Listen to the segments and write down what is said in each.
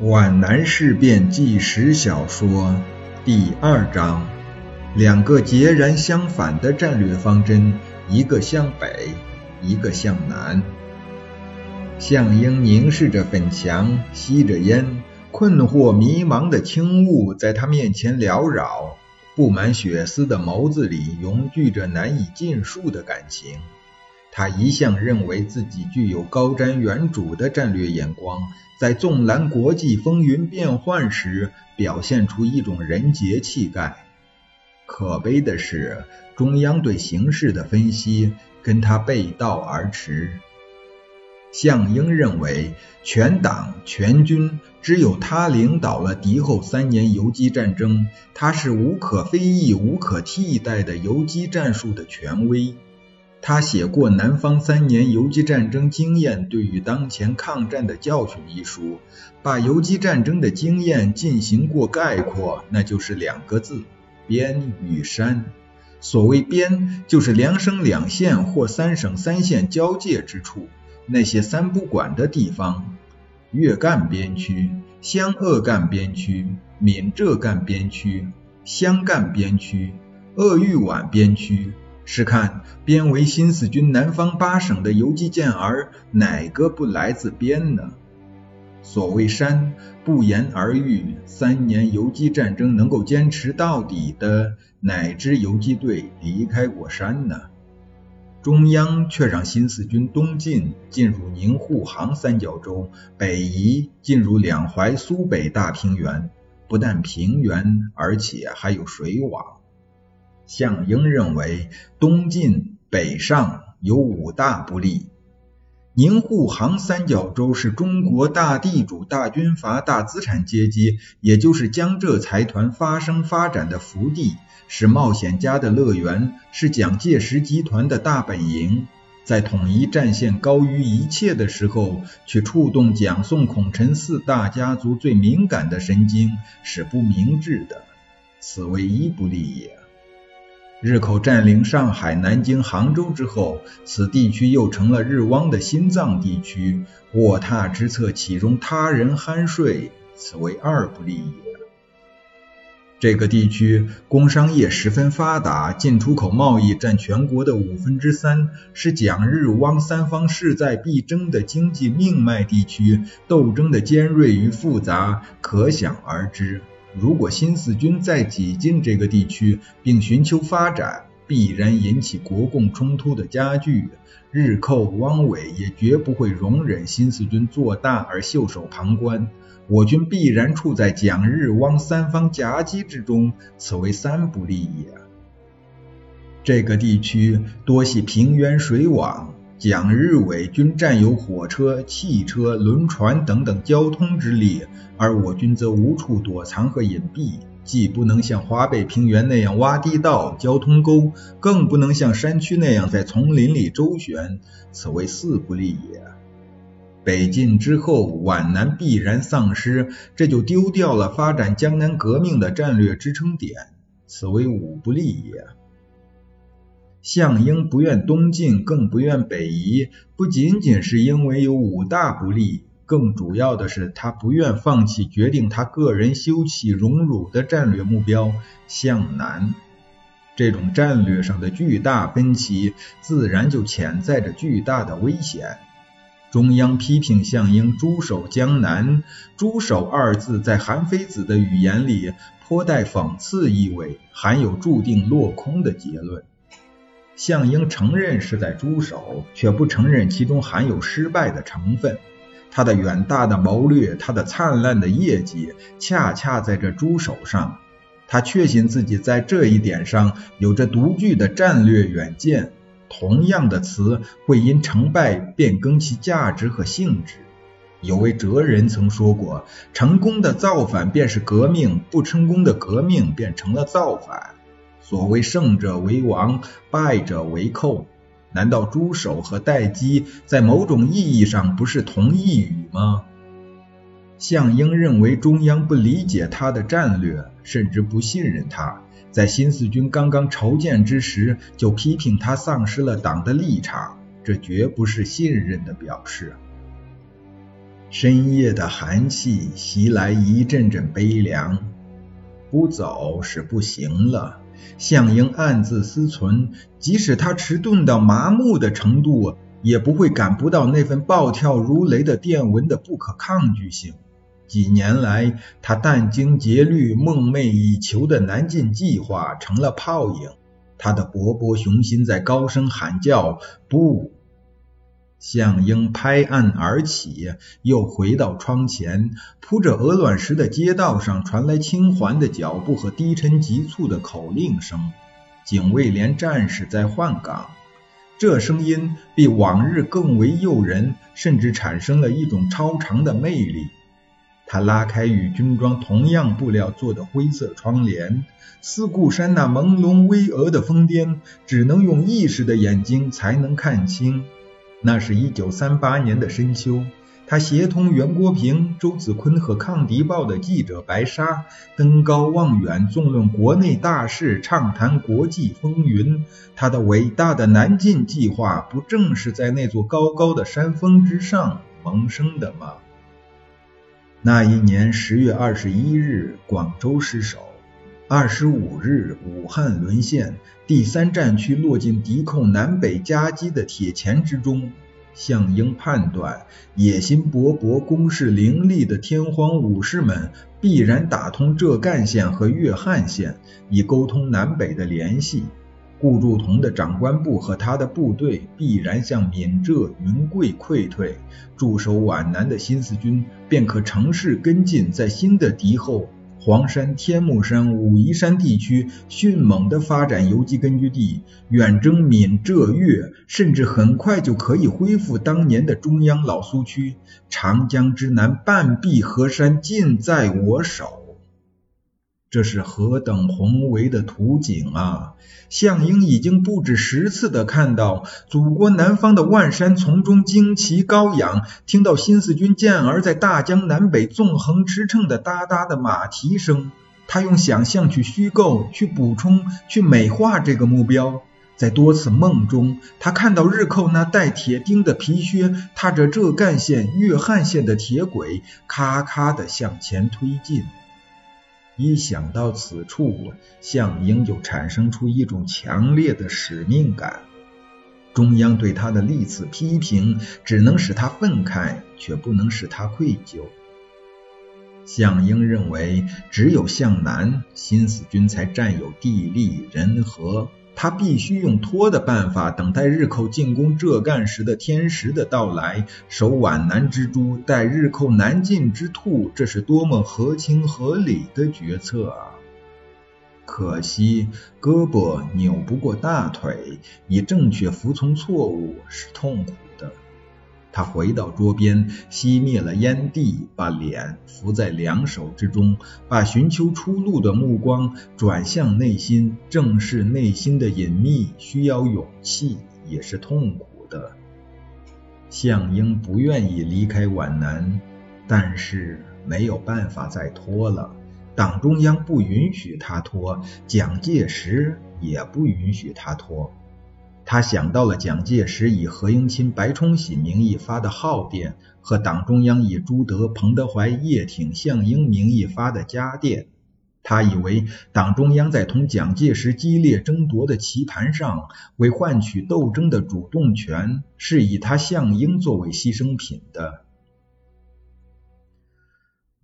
皖南事变纪实小说第二章：两个截然相反的战略方针，一个向北，一个向南。项英凝视着粉墙，吸着烟，困惑迷茫的轻雾在他面前缭绕，布满血丝的眸子里涌聚着难以尽数的感情。他一向认为自己具有高瞻远瞩的战略眼光，在纵览国际风云变幻时，表现出一种人杰气概。可悲的是，中央对形势的分析跟他背道而驰。项英认为，全党全军只有他领导了敌后三年游击战争，他是无可非议、无可替代的游击战术的权威。他写过《南方三年游击战争经验对于当前抗战的教训》一书，把游击战争的经验进行过概括，那就是两个字：边与山。所谓边，就是两省两县或三省三县交界之处，那些三不管的地方：粤赣边区、湘鄂赣边区、闽浙赣边区、湘赣边区、鄂豫皖边区。试看编为新四军南方八省的游击健儿，哪个不来自边呢？所谓山，不言而喻。三年游击战争能够坚持到底的，哪支游击队离开过山呢？中央却让新四军东进，进入宁沪杭三角洲，北移进入两淮苏北大平原，不但平原，而且还有水网。项英认为，东进北上有五大不利。宁沪杭三角洲是中国大地主、大军阀、大资产阶级，也就是江浙财团发生发展的福地，是冒险家的乐园，是蒋介石集团的大本营。在统一战线高于一切的时候，去触动蒋宋孔陈四大家族最敏感的神经，是不明智的。此为一不利也。日寇占领上海、南京、杭州之后，此地区又成了日汪的心脏地区。卧榻之侧岂容他人酣睡？此为二不利也。这个地区工商业十分发达，进出口贸易占全国的五分之三，是蒋日汪三方势在必争的经济命脉地区，斗争的尖锐与复杂可想而知。如果新四军再挤进这个地区，并寻求发展，必然引起国共冲突的加剧。日寇汪伪也绝不会容忍新四军做大而袖手旁观，我军必然处在蒋日汪三方夹击之中，此为三不利也。这个地区多系平原水网。蒋日伪均占有火车、汽车、轮船等等交通之力，而我军则无处躲藏和隐蔽，既不能像华北平原那样挖地道、交通沟，更不能像山区那样在丛林里周旋，此为四不利也。北进之后，皖南必然丧失，这就丢掉了发展江南革命的战略支撑点，此为五不利也。项英不愿东进，更不愿北移，不仅仅是因为有五大不利，更主要的是他不愿放弃决定他个人休戚荣辱的战略目标——向南。这种战略上的巨大分歧，自然就潜在着巨大的危险。中央批评项英驻守江南，“驻守”二字在韩非子的语言里颇带讽刺意味，含有注定落空的结论。项英承认是在猪手，却不承认其中含有失败的成分。他的远大的谋略，他的灿烂的业绩，恰恰在这猪手上。他确信自己在这一点上有着独具的战略远见。同样的词会因成败变更其价值和性质。有位哲人曾说过：“成功的造反便是革命，不成功的革命便成了造反。”所谓胜者为王，败者为寇，难道朱守和待机在某种意义上不是同一语吗？项英认为中央不理解他的战略，甚至不信任他，在新四军刚刚筹建之时就批评他丧失了党的立场，这绝不是信任的表示。深夜的寒气袭来，一阵阵悲凉。不走是不行了。向英暗自思忖，即使他迟钝到麻木的程度，也不会感不到那份暴跳如雷的电文的不可抗拒性。几年来，他殚精竭虑、梦寐以求的南进计划成了泡影。他的勃勃雄心在高声喊叫：“不！”向英拍案而起，又回到窗前。铺着鹅卵石的街道上传来轻缓的脚步和低沉急促的口令声。警卫连战士在换岗，这声音比往日更为诱人，甚至产生了一种超常的魅力。他拉开与军装同样布料做的灰色窗帘，四顾山那朦胧巍峨的峰巅，只能用意识的眼睛才能看清。那是一九三八年的深秋，他协同袁国平、周子坤和《抗敌报》的记者白沙登高望远，纵论国内大事，畅谈国际风云。他的伟大的南进计划，不正是在那座高高的山峰之上萌生的吗？那一年十月二十一日，广州失守；二十五日，武汉沦陷。第三战区落进敌寇南北夹击的铁钳之中。项英判断，野心勃勃、攻势凌厉的天皇武士们必然打通浙赣线和粤汉线，以沟通南北的联系。顾祝同的长官部和他的部队必然向闽浙云贵溃退，驻守皖南的新四军便可乘势跟进，在新的敌后。黄山、天目山、武夷山地区迅猛地发展游击根据地，远征闽浙粤，甚至很快就可以恢复当年的中央老苏区。长江之南半壁河山尽在我手。这是何等宏伟的图景啊！项英已经不止十次的看到祖国南方的万山丛中旌旗高扬，听到新四军健儿在大江南北纵横驰骋的哒哒的马蹄声。他用想象去虚构、去补充、去美化这个目标。在多次梦中，他看到日寇那带铁钉的皮靴踏着浙赣线、粤汉线的铁轨，咔咔的向前推进。一想到此处，项英就产生出一种强烈的使命感。中央对他的历次批评，只能使他愤慨，却不能使他愧疚。项英认为，只有向南，新四军才占有地利人和。他必须用拖的办法，等待日寇进攻浙赣时的天时的到来，守皖南之珠，待日寇南进之兔，这是多么合情合理的决策啊！可惜胳膊扭不过大腿，以正确服从错误是痛苦。他回到桌边，熄灭了烟蒂，把脸伏在两手之中，把寻求出路的目光转向内心。正视内心的隐秘，需要勇气，也是痛苦的。项英不愿意离开皖南，但是没有办法再拖了。党中央不允许他拖，蒋介石也不允许他拖。他想到了蒋介石以何应钦、白崇禧名义发的号电，和党中央以朱德、彭德怀、叶挺、项英名义发的家电。他以为党中央在同蒋介石激烈争夺的棋盘上，为换取斗争的主动权，是以他项英作为牺牲品的。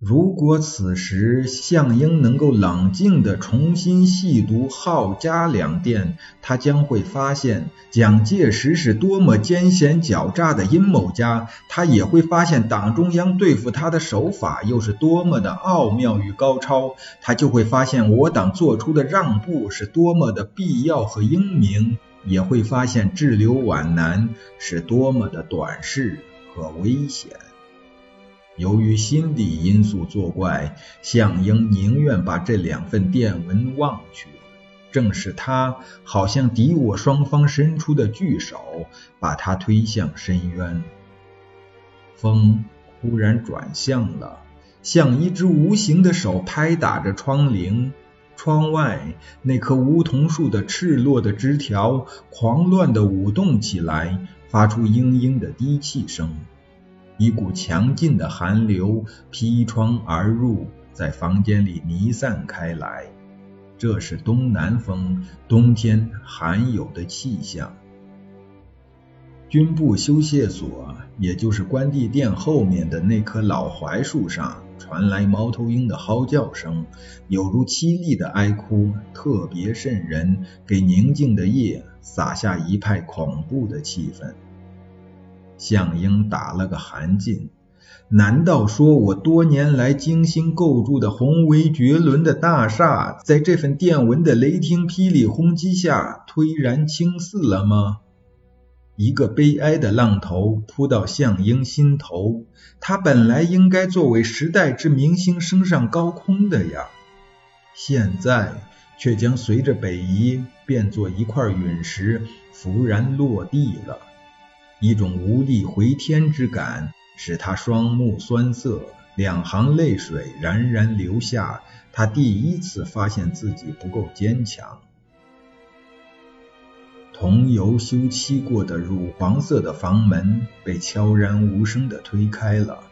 如果此时项英能够冷静地重新细读浩家两电，他将会发现蒋介石是多么奸险狡诈的阴谋家，他也会发现党中央对付他的手法又是多么的奥妙与高超，他就会发现我党做出的让步是多么的必要和英明，也会发现滞留皖南是多么的短视和危险。由于心理因素作怪，项英宁愿把这两份电文忘去。正是他，好像敌我双方伸出的巨手，把他推向深渊。风忽然转向了，像一只无形的手拍打着窗棂。窗外那棵梧桐树的赤裸的枝条狂乱地舞动起来，发出嘤嘤的低气声。一股强劲的寒流劈窗而入，在房间里弥散开来。这是东南风，冬天罕有的气象。军部修械所，也就是关帝殿后面的那棵老槐树上，传来猫头鹰的嚎叫声，有如凄厉的哀哭，特别瘆人，给宁静的夜洒下一派恐怖的气氛。向英打了个寒噤。难道说我多年来精心构筑的宏伟绝伦的大厦，在这份电文的雷霆霹雳轰击下颓然倾似了吗？一个悲哀的浪头扑到向英心头，他本来应该作为时代之明星升上高空的呀，现在却将随着北移变作一块陨石，浮然落地了。一种无力回天之感使他双目酸涩，两行泪水冉冉流下。他第一次发现自己不够坚强。桐油修漆过的乳黄色的房门被悄然无声地推开了。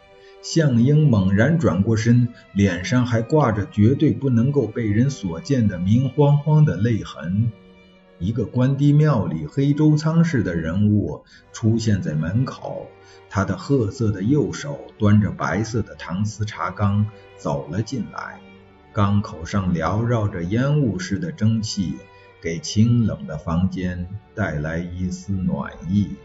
向英猛然转过身，脸上还挂着绝对不能够被人所见的明晃晃的泪痕。一个关帝庙里黑周仓式的人物出现在门口，他的褐色的右手端着白色的搪瓷茶缸走了进来，缸口上缭绕着烟雾似的蒸汽，给清冷的房间带来一丝暖意。